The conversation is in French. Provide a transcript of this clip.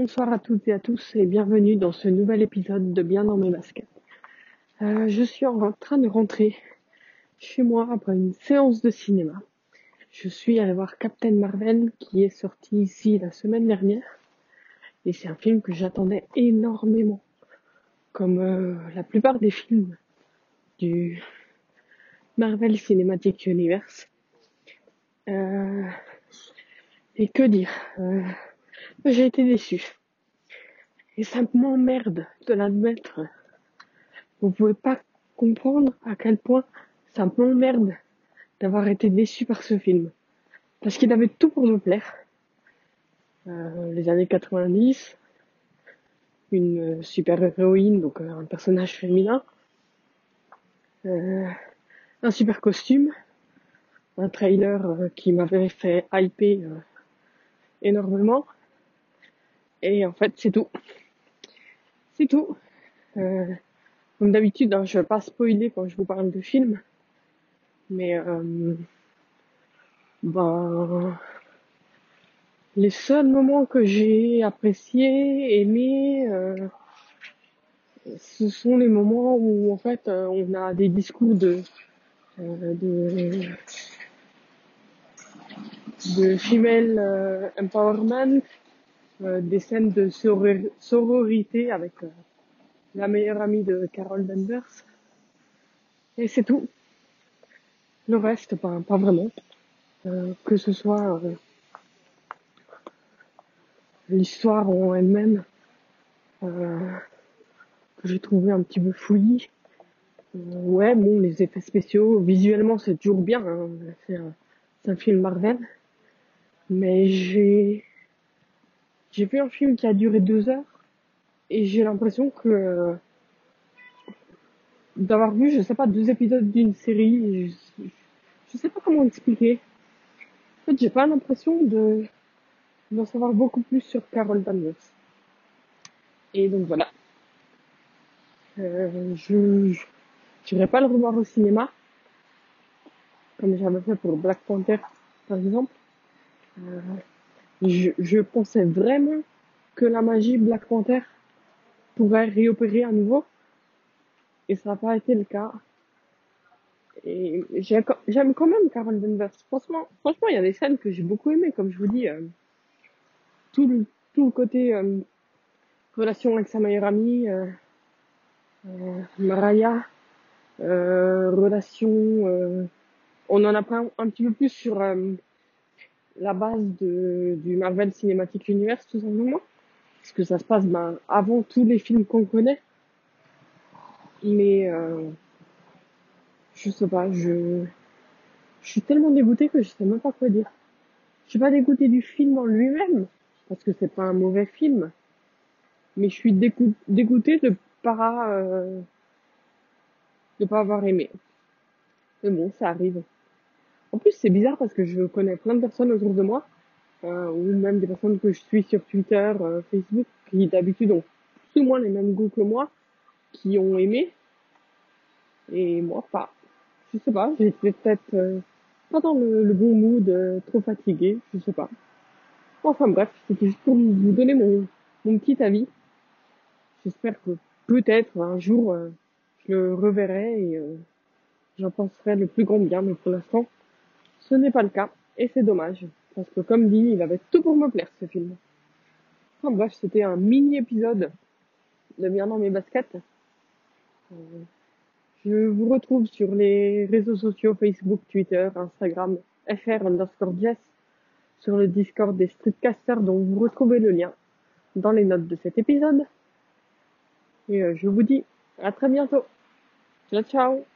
Bonsoir à toutes et à tous et bienvenue dans ce nouvel épisode de Bien dans mes baskets. Euh, je suis en train de rentrer chez moi après une séance de cinéma. Je suis allé voir Captain Marvel qui est sorti ici la semaine dernière et c'est un film que j'attendais énormément comme euh, la plupart des films du Marvel Cinematic Universe. Euh, et que dire j'ai été déçu. Et ça m'emmerde de l'admettre. Vous pouvez pas comprendre à quel point ça m'emmerde d'avoir été déçu par ce film. Parce qu'il avait tout pour me plaire. Euh, les années 90, une super héroïne, donc euh, un personnage féminin, euh, un super costume, un trailer qui m'avait fait hyper énormément, et en fait, c'est tout. C'est tout. Euh, comme d'habitude, hein, je vais pas spoiler quand je vous parle de films. Mais euh, ben, les seuls moments que j'ai appréciés, aimés, euh, ce sont les moments où en fait euh, on a des discours de euh, de, de female empowerment euh, des scènes de sororité avec euh, la meilleure amie de Carol Danvers. Et c'est tout. Le reste, pas, pas vraiment. Euh, que ce soit l'histoire en elle-même, que j'ai trouvé un petit peu fouillis. ouais, bon, les effets spéciaux, visuellement, c'est toujours bien. Hein. C'est un film Marvel. Mais j'ai j'ai vu un film qui a duré deux heures et j'ai l'impression que d'avoir vu, je sais pas, deux épisodes d'une série, je, je, sais pas comment expliquer. En fait, j'ai pas l'impression de d'en savoir beaucoup plus sur Carol Danvers. Et donc voilà. Euh, je n'irai pas le revoir au cinéma, comme j'avais fait pour Black Panther, par exemple. Euh, je, pensais vraiment que la magie Black Panther pourrait réopérer à nouveau. Et ça n'a pas été le cas. Et j'aime quand même Carol Danvers. Franchement, franchement, il y a des scènes que j'ai beaucoup aimées, comme je vous dis. Euh, tout le, tout le côté euh, relation avec sa meilleure amie, euh, euh Mariah, relation... on en apprend un petit peu plus sur la base du Marvel Cinematic Universe, tout simplement. Parce que ça se passe ben, avant tous les films qu'on connaît. Mais euh, je sais pas, je, je suis tellement dégoûtée que je sais même pas quoi dire. Je suis pas dégoûtée du film en lui-même, parce que c'est pas un mauvais film. Mais je suis dégoûtée de pas euh, de pas avoir aimé. Mais bon, ça arrive. En plus, c'est bizarre parce que je connais plein de personnes autour de moi, euh, ou même des personnes que je suis sur Twitter, euh, Facebook, qui d'habitude ont plus ou moins les mêmes goûts que moi, qui ont aimé. Et moi, pas. Je sais pas, j'étais peut-être euh, pas dans le, bon mood, trop fatigué, je sais pas. Enfin bref, c'était juste pour vous donner mon, mon petit avis. J'espère que peut-être un jour je le reverrai et j'en penserai le plus grand bien, mais pour l'instant, ce n'est pas le cas, et c'est dommage, parce que comme dit, il avait tout pour me plaire ce film. Enfin bref, c'était un mini épisode de Bien dans mes baskets. Euh, je vous retrouve sur les réseaux sociaux Facebook, Twitter, Instagram, fr underscore jess, sur le Discord des Streetcasters dont vous retrouvez le lien dans les notes de cet épisode. Et euh, je vous dis à très bientôt. Ciao ciao